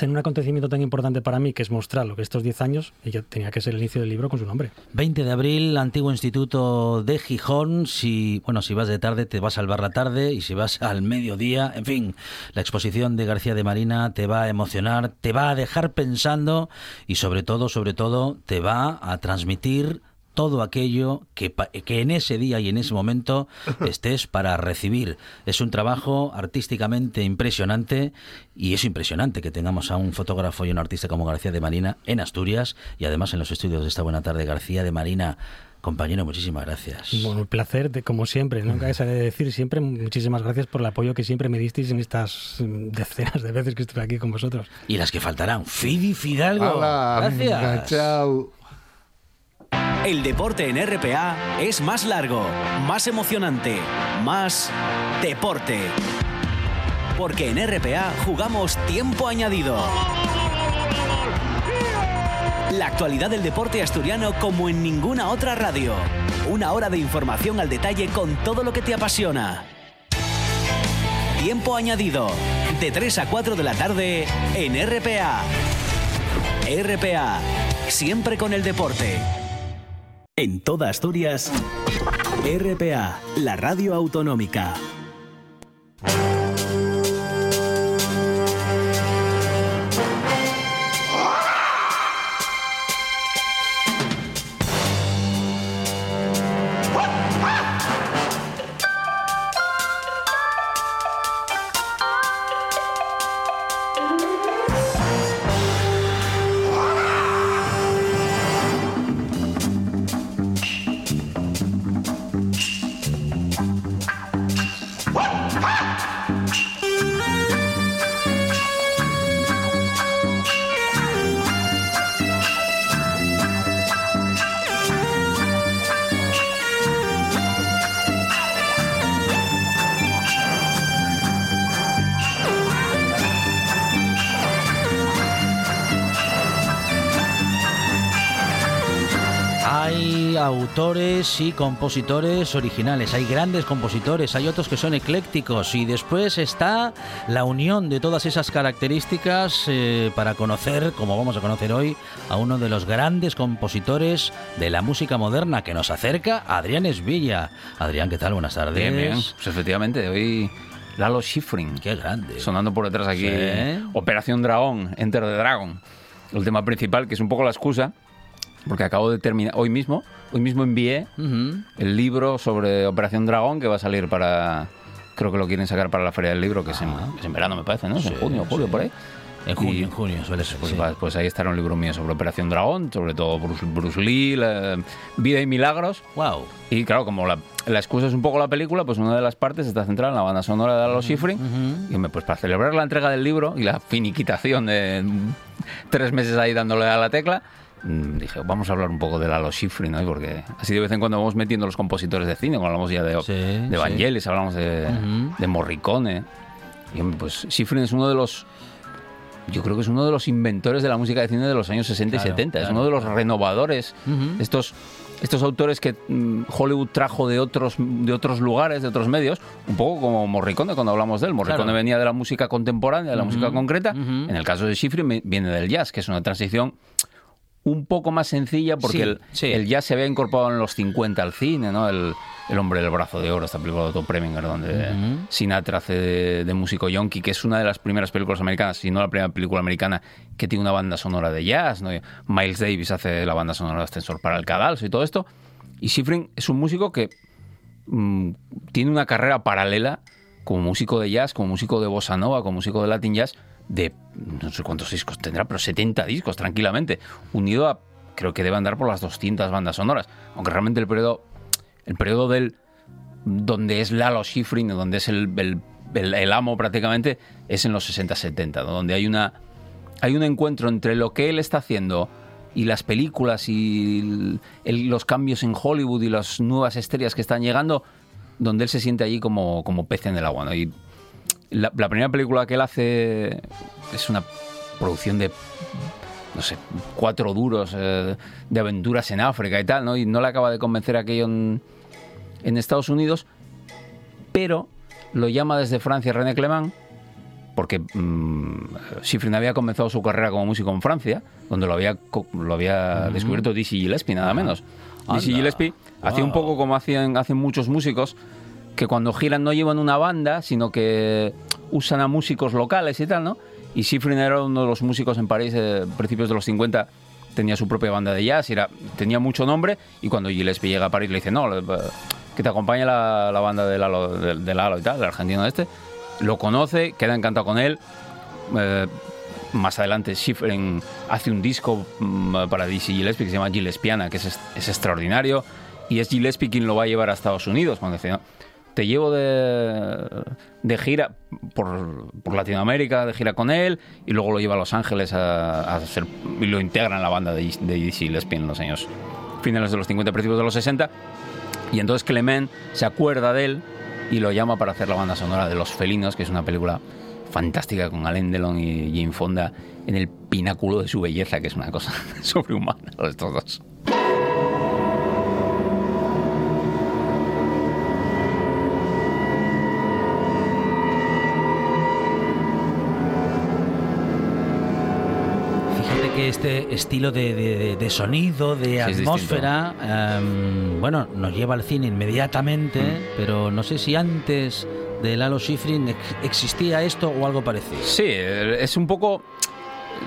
en un acontecimiento tan importante para mí, que es mostrar lo que estos 10 años, ella tenía que ser el inicio del libro con su nombre. 20 de abril, Antiguo Instituto de Gijón. Si, bueno, si vas de tarde, te va a salvar la tarde, y si vas al mediodía, en fin, la exposición de García de Marina te va a emocionar, te va a dejar pensando y sobre todo, sobre todo, te va a transmitir todo aquello que, que en ese día y en ese momento estés para recibir. Es un trabajo artísticamente impresionante y es impresionante que tengamos a un fotógrafo y un artista como García de Marina en Asturias y además en los estudios de esta buena tarde. García de Marina, Compañero, muchísimas gracias. Bueno, un placer, de, como siempre. Nunca de decir siempre muchísimas gracias por el apoyo que siempre me disteis en estas mm, decenas de veces que estuve aquí con vosotros. Y las que faltarán. Fidi Fidalgo. Gracias. Chao. El deporte en RPA es más largo, más emocionante, más deporte. Porque en RPA jugamos tiempo añadido. La actualidad del deporte asturiano como en ninguna otra radio. Una hora de información al detalle con todo lo que te apasiona. Tiempo añadido, de 3 a 4 de la tarde en RPA. RPA, siempre con el deporte. En toda Asturias, RPA, la radio autonómica. Autores y compositores originales. Hay grandes compositores, hay otros que son eclécticos y después está la unión de todas esas características eh, para conocer, como vamos a conocer hoy, a uno de los grandes compositores de la música moderna que nos acerca, Adrián Esvilla. Adrián, ¿qué tal? Buenas tardes. Bien, bien. Pues efectivamente, hoy Lalo Schifrin. Qué grande. Sonando por detrás aquí. Operación Dragón, Enter the Dragon. El tema principal, que es un poco la excusa porque acabo de terminar hoy mismo, hoy mismo envié el libro sobre Operación Dragón que va a salir para, creo que lo quieren sacar para la Feria del Libro, que es, en, ah. verano me parece, ¿no? en junio, julio, por ahí. En junio, en junio suele ser. Pues, pues, ahí estará un libro mío sobre Operación Dragón, sobre todo Bruce, Lee, Vida y Milagros. Wow. Y claro, como la, excusa es un poco la película, pues una de las partes está centrada en la banda sonora de Los Schifrin. Y pues para celebrar la entrega del libro y la finiquitación de tres meses ahí dándole a la tecla, dije, vamos a hablar un poco de Lalo Schifrin, ¿no? Porque así de vez en cuando vamos metiendo los compositores de cine, cuando hablamos ya de, de Vangelis, hablamos de, de, Morricone. Y pues Schifrin es uno de los yo creo que es uno de los inventores de la música de cine de los años 60 y 70. es uno de los renovadores. Estos, estos autores que mm, Hollywood trajo de otros, de otros lugares, de otros medios, un poco como Morricone cuando hablamos de él. Morricone venía de la música contemporánea, de la música concreta. En el caso de Schifrin viene del jazz, que es una transición un poco más sencilla porque el, el, jazz se había incorporado en los 50 al cine, ¿no? El, el hombre del brazo de oro, esta película de Otto Preminger, donde Sinatra hace de, músico yonki, que es una de las primeras películas americanas, si no la primera película americana que tiene una banda sonora de jazz. ¿no? Miles Davis hace la banda sonora de Ascensor para el Cadalso y todo esto. Y Schifrin es un músico que mm, tiene una carrera paralela como músico de jazz, como músico de bossa nova, como músico de latin jazz, de no sé cuántos discos tendrá, pero 70 discos tranquilamente, unido a, creo que debe andar por las 200 bandas sonoras, aunque realmente el periodo, el periodo del, donde es Lalo Schifrin, donde es el, el, amo prácticamente, es en los 60-70, donde hay, una, hay un encuentro entre lo que él está haciendo y las películas y los cambios en Hollywood y las nuevas estrellas que están llegando, donde él se siente allí como, como pez en el agua. ¿no? La, primera película que él hace es una producción de no sé, cuatro duros eh, de aventuras en África y tal, ¿no? Y no le acaba de convencer aquello en, Estados Unidos, pero lo llama desde Francia René Clément, porque mmm, había comenzado su carrera como músico en Francia, donde lo había, lo había descubierto Dizzy Gillespie, nada menos. Dizzy Gillespie hacía un poco como hacían, hacen muchos músicos, que cuando giran no llevan una banda, sino que usan a músicos locales y tal, ¿no? Y Schifrin era uno de los músicos en París, a principios de los 50, tenía su propia banda de jazz, era, tenía mucho nombre, y cuando Gillespie llega a París le dice, no, que te acompañe la, banda de Lalo, de, Lalo y tal, el argentino este, lo conoce, queda encantado con él, eh, más adelante Schifrin hace un disco mm, para DC Gillespie que se llama Gillespiana, que es, es extraordinario, y es Gillespie quien lo va a llevar a Estados Unidos. Cuando dice, te llevo de, de gira por, por, Latinoamérica, de gira con él, y luego lo lleva a Los Ángeles a, hacer, y lo integra en la banda de, de Gillespie en los años finales de los 50, principios de los 60. Y entonces Clement se acuerda de él y lo llama para hacer la banda sonora de Los Felinos, que es una película fantástica con Alain Delon y Jane Fonda en el pináculo de su belleza, que es una cosa sobrehumana, estos dos. Que este estilo de, sonido, de atmósfera, em, bueno, nos lleva al cine inmediatamente, mm. pero no sé si antes de Lalo Schifrin existía esto o algo parecido. Sí, es un poco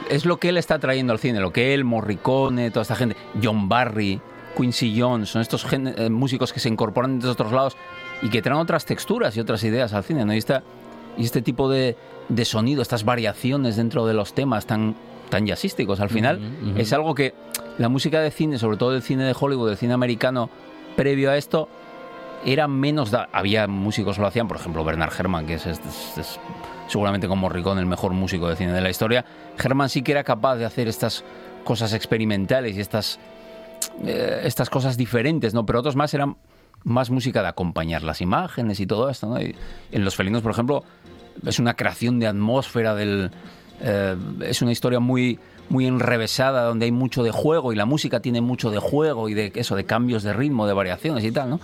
es lo que él está trayendo al cine, lo que él, Morricone, toda esta gente, John Barry, Quincy Jones, son estos eh, músicos que se incorporan de otros lados y que traen otras texturas y otras ideas al cine, ¿no? Y, y este tipo de, de, sonido, estas variaciones dentro de los temas tan, tan jazzísticos, al final es algo que la música de cine, sobre todo el cine de Hollywood, el cine americano, previo a esto, era menos... Había músicos que lo hacían, por ejemplo, Bernard Herrmann, que es, seguramente como Morricone el mejor músico de cine de la historia. Herrmann sí que era capaz de hacer estas cosas experimentales y estas, eh, estas cosas diferentes, ¿no? Pero otros más eran más música de acompañar las imágenes y todo esto, ¿no? en Los Felinos, por ejemplo, es una creación de atmósfera del... Eh, es una historia muy muy enrevesada donde hay mucho de juego y la música tiene mucho de juego y de eso de cambios de ritmo de variaciones y tal no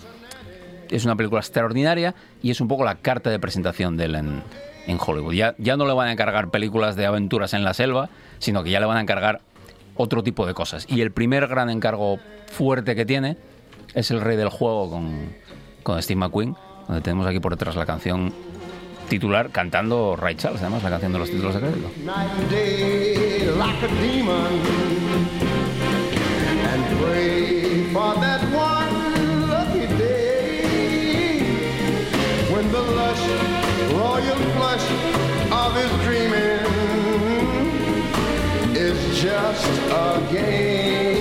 es una película extraordinaria y es un poco la carta de presentación de él en, Hollywood. Ya, ya no le van a encargar películas de aventuras en la selva, sino que ya le van a encargar otro tipo de cosas. Y el primer gran encargo fuerte que tiene es El Rey del Juego con, con Steve McQueen, donde tenemos aquí por detrás la canción titular cantando Ray Charles, además la canción de los títulos de crédito. just a game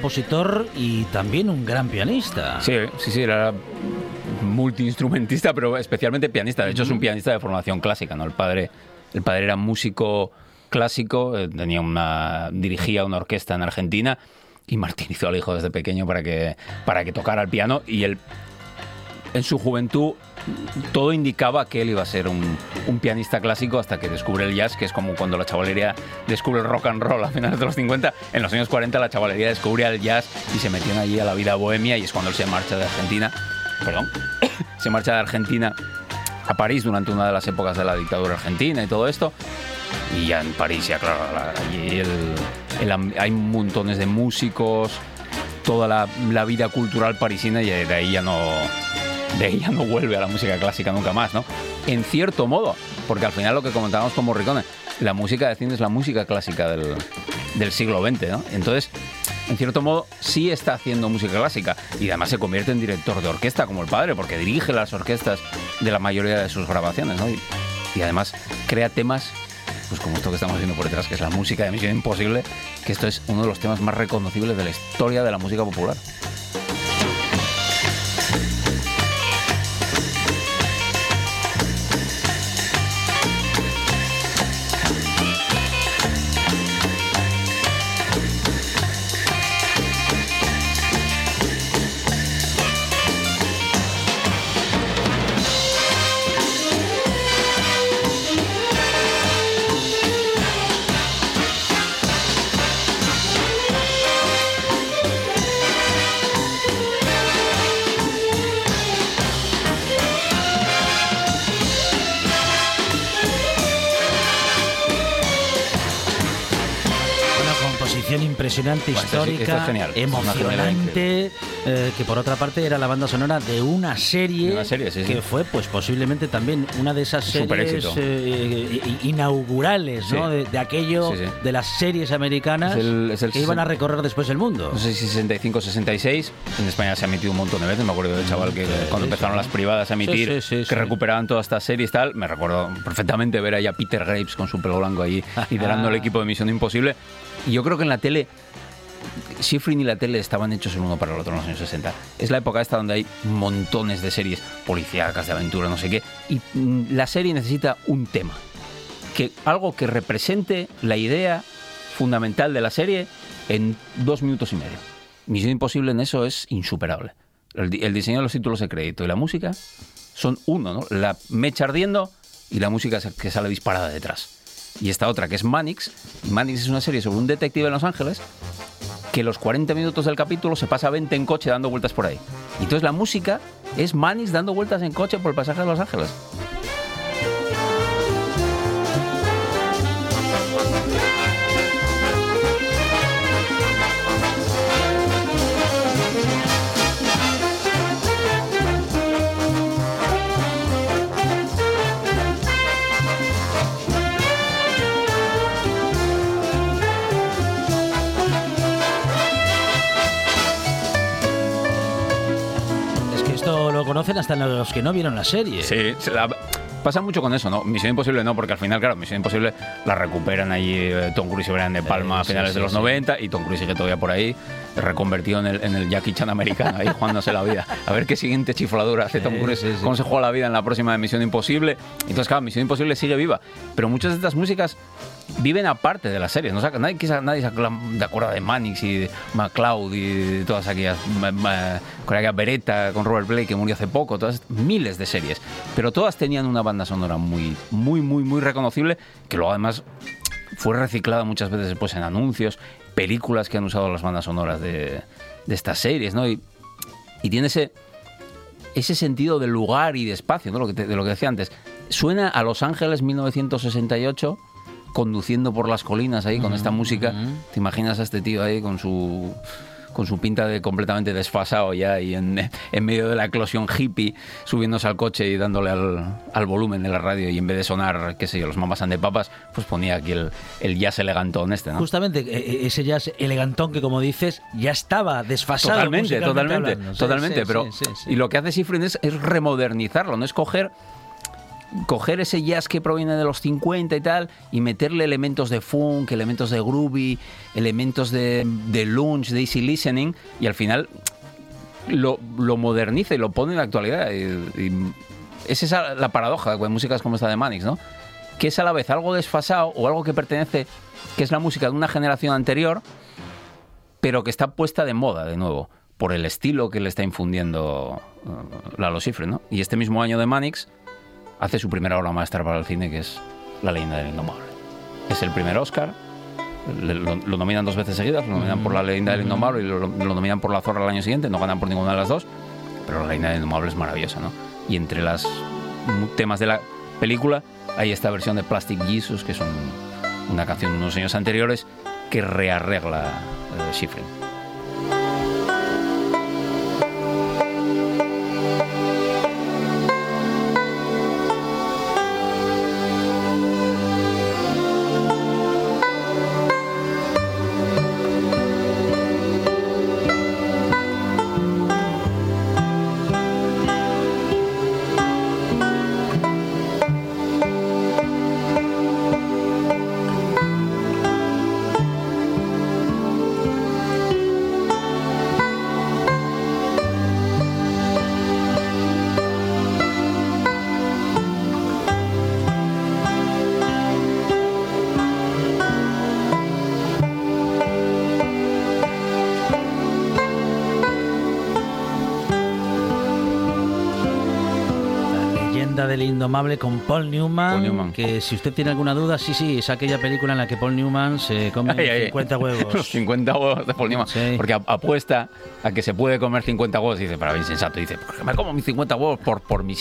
compositor y también un gran pianista. Sí, sí, sí, era multiinstrumentista, pero especialmente pianista. De hecho, es un pianista de formación clásica, ¿no? El padre, el padre era músico clásico, eh, tenía una, dirigía una orquesta en Argentina y martirizó al hijo desde pequeño para que, para que tocara el piano y él en su juventud todo indicaba que él iba a ser un, pianista clásico hasta que descubre el jazz, que es como cuando la chavalería descubre el rock and roll a finales de los 50. En los años 40 la chavalería descubría el jazz y se metían allí a la vida bohemia y es cuando él se marcha de Argentina. Perdón. se marcha de Argentina a París durante una de las épocas de la dictadura argentina y todo esto. Y ya en París, ya claro, allí hay montones de músicos, toda la, vida cultural parisina y de ahí ya no de ya no vuelve a la música clásica nunca más, ¿no? En cierto modo, porque al final lo que comentábamos con Morricone, la música de cine es la música clásica del, del siglo XX, ¿no? Entonces, en cierto modo, sí está haciendo música clásica y además se convierte en director de orquesta como el padre, porque dirige las orquestas de la mayoría de sus grabaciones, ¿no? Y, y además crea temas pues como esto que estamos viendo por detrás, que es la música de Misión Imposible, que esto es uno de los temas más reconocibles de la historia de la música popular. impresionante, histórica, emocionante eh, que por otra parte era la banda sonora de una serie, que fue pues posiblemente también una de esas series eh, inaugurales, ¿no? De, aquello de las series americanas que iban a recorrer después el mundo. No sé si 65 66, en España se ha emitido un montón de veces, me acuerdo del chaval que cuando empezaron las privadas a emitir, que recuperaban todas estas series tal, me recuerdo perfectamente ver ahí a Peter Graves con su pelo blanco ahí liderando el equipo de Misión Imposible. Y yo creo que en la tele Schifrin y la tele estaban hechos el uno para el otro en los años 60. Es la época esta donde hay montones de series policíacas, de aventura, no sé qué, y mm, la serie necesita un tema. Que, algo que represente la idea fundamental de la serie en dos minutos y medio. Misión Imposible en eso es insuperable. El, diseño de los títulos de crédito y la música son uno, ¿no? La mecha ardiendo y la música que sale disparada detrás. Y esta otra que es Manix. Manix es una serie sobre un detective en Los Ángeles que los 40 minutos del capítulo se pasa 20 en coche dando vueltas por ahí. Y entonces la música es Manix dando vueltas en coche por el pasaje de Los Ángeles. Conocen hasta los que no vieron la serie. Sí, pasa mucho con eso, ¿no? Misión Imposible no, porque al final, claro, Misión Imposible la recuperan allí eh, Tom Cruise y Brian De Palma a finales de los 90 y Tom Cruise sigue todavía por ahí, reconvertido en el, en el Jackie Chan americano, ahí jugándose la vida. A ver qué siguiente chifladura hace Tom Cruise, cómo se juega la vida en la próxima de Misión Imposible. Entonces, claro, Misión Imposible sigue viva, pero muchas de estas músicas viven aparte de la serie. ¿no? nadie, nadie se de acuerdo de Mannix y de y todas aquellas. Con aquella Beretta con Robert Blake que murió hace poco, todas miles de series. Pero todas tenían una banda sonora muy, muy, muy, muy reconocible que luego además fue reciclada muchas veces después en anuncios, películas que han usado las bandas sonoras de, de estas series, ¿no? Y, y tiene ese, ese sentido de lugar y de espacio, ¿no? Lo que de lo que decía antes. Suena a Los Ángeles 1968 conduciendo por las colinas ahí con esta música. ¿Te imaginas a este tío ahí con su con su pinta de completamente desfasado ya y en, medio de la eclosión hippie subiéndose al coche y dándole al, volumen de la radio y en vez de sonar, qué sé yo, los mamás de papas, pues ponía aquí el, el jazz elegantón este, ¿no? Justamente e, e, ese jazz elegantón que como dices ya estaba desfasado. Totalmente, totalmente, totalmente, pero y lo que hace Sifrin es, es remodernizarlo, no es coger coger ese jazz que proviene de los 50 y tal y meterle elementos de funk, elementos de groovy, elementos de, de lunch, de easy listening y al final lo, moderniza y lo pone en la actualidad. Y, es esa la paradoja con músicas como esta de Manix, ¿no? Que es a la vez algo desfasado o algo que pertenece, que es la música de una generación anterior, pero que está puesta de moda de nuevo por el estilo que le está infundiendo uh, Lalo ¿no? Y este mismo año de Manix hace su primera obra maestra para el cine, que es La leyenda del indomable. Es el primer Oscar, lo, nominan dos veces seguidas, lo nominan por La leyenda del indomable y lo, nominan por La zorra el año siguiente, no ganan por ninguna de las dos, pero La leyenda del indomable es maravillosa, ¿no? Y entre los temas de la película hay esta versión de Plastic Jesus, que es una canción de unos años anteriores, que rearregla eh, Schifrin. Indomable con Paul Newman, que si usted tiene alguna duda, sí, sí, es aquella película en la que Paul Newman se come 50 huevos. 50 huevos de Paul Newman. Porque apuesta a que se puede comer 50 huevos y dice, para bien sensato, dice, porque me como mis 50 huevos por, por mi.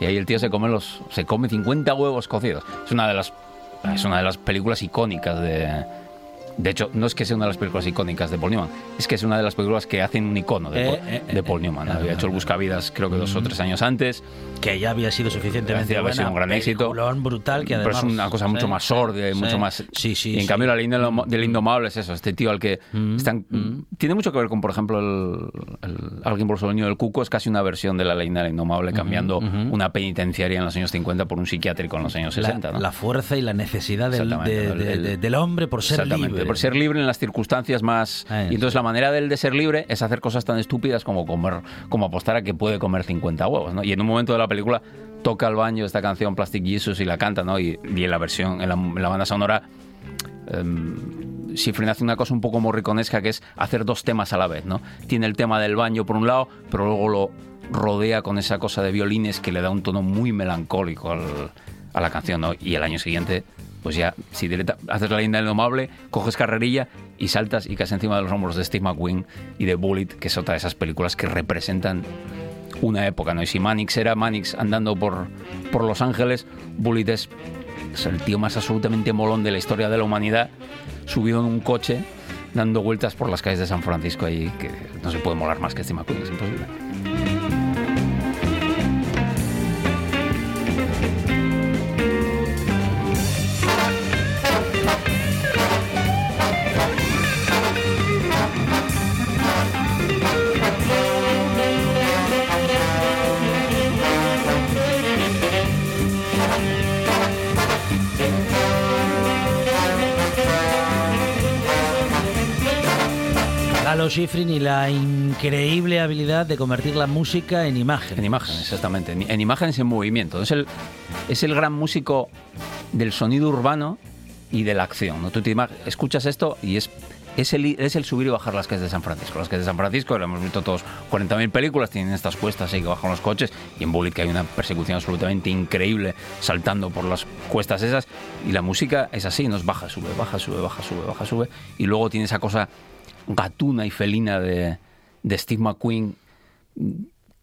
Y ahí el tío se come los se come 50 huevos cocidos. Es una de las es una de las películas icónicas de de hecho, no es que sea una de las películas icónicas de Paul Newman, es que es una de las películas que hacen un icono de, Eh, Paul, eh, de eh, Paul Newman. eh, Había eh, hecho el eh, Buscavidas, creo que dos o tres años antes. que ya había sido suficientemente Había sido un gran éxito. brutal que pero además es una cosa mucho más sí, mucho más. sí sí y en sí. cambio la leyenda del indomable es eso, este tío al que Mm, están mm. tiene mucho que ver con, por ejemplo, el, el- alguien por su niño del cuco es casi una versión de la leyenda del indomable cambiando una penitenciaria en los años 50 por un psiquiátrico en los años la, 60, ¿no? la fuerza y la necesidad del, Exactamente, de- el- de- el- de- del hombre por ser Exactamente, libre por ser libre en las circunstancias más... Ah, y entonces sí. la manera del de ser libre es hacer cosas tan estúpidas como comer, como apostar a que puede comer 50 huevos, ¿no? Y en un momento de la película toca al baño esta canción Plastic Jesus y la canta, ¿no? Y, y en la versión, en la, en la banda sonora, um, Schifrin hace una cosa un poco morriconesca que es hacer dos temas a la vez, ¿no? Tiene el tema del baño por un lado, pero luego lo rodea con esa cosa de violines que le da un tono muy melancólico al- a la canción, ¿no? Y el año siguiente, pues ya, si directa, haces la del indomable, coges carrerilla y saltas y caes encima de los hombros de Steve McQueen y de Bullet, que es otra de esas películas que representan una época, ¿no? Y si Mannix era Mannix andando por, por Los Ángeles, Bullitt es, es el tío más absolutamente molón de la historia de la humanidad, subido en un coche, dando vueltas por las calles de San Francisco ahí, que no se puede molar más que Steve McQueen, es imposible. Lalo Schifrin y la increíble habilidad de convertir la música en imagen En imágenes, exactamente. En, en imágenes en movimiento. Es el, es el gran músico del sonido urbano y de la acción. ¿no? Tú te escuchas esto y es, es, el, es el subir y bajar las calles de San Francisco. Las calles de San Francisco, lo hemos visto todos 40.000 películas, tienen estas cuestas ahí que bajan los coches. Y en Bullet que hay una persecución absolutamente increíble saltando por las cuestas esas. Y la música es así, nos baja, sube, baja, sube, baja, sube, baja, sube. Y luego tiene esa cosa gatuna y felina de, de Steve McQueen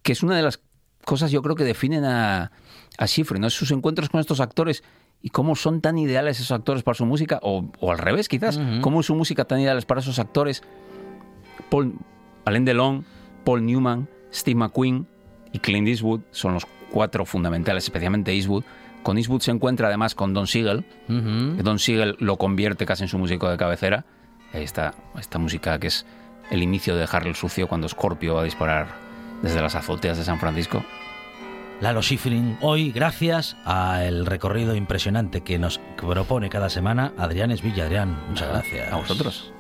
que es una de las cosas yo creo que definen a, a Schifrin, ¿no? sus encuentros con estos actores y cómo son tan ideales esos actores para su música, o, o al revés quizás, cómo es su música tan ideales para esos actores. Paul, Alain Delon, Paul Newman, Steve McQueen y Clint Eastwood son los cuatro fundamentales, especialmente Eastwood. Con Eastwood se encuentra además con Don Siegel, que Don Siegel lo convierte casi en su músico de cabecera. Ahí está esta música que es el inicio de dejarle el sucio cuando Scorpio va a disparar desde las azoteas de San Francisco. Lalo Schifrin, hoy gracias al recorrido impresionante que nos propone cada semana Adrián Esvilla. Adrián, muchas gracias. A vosotros.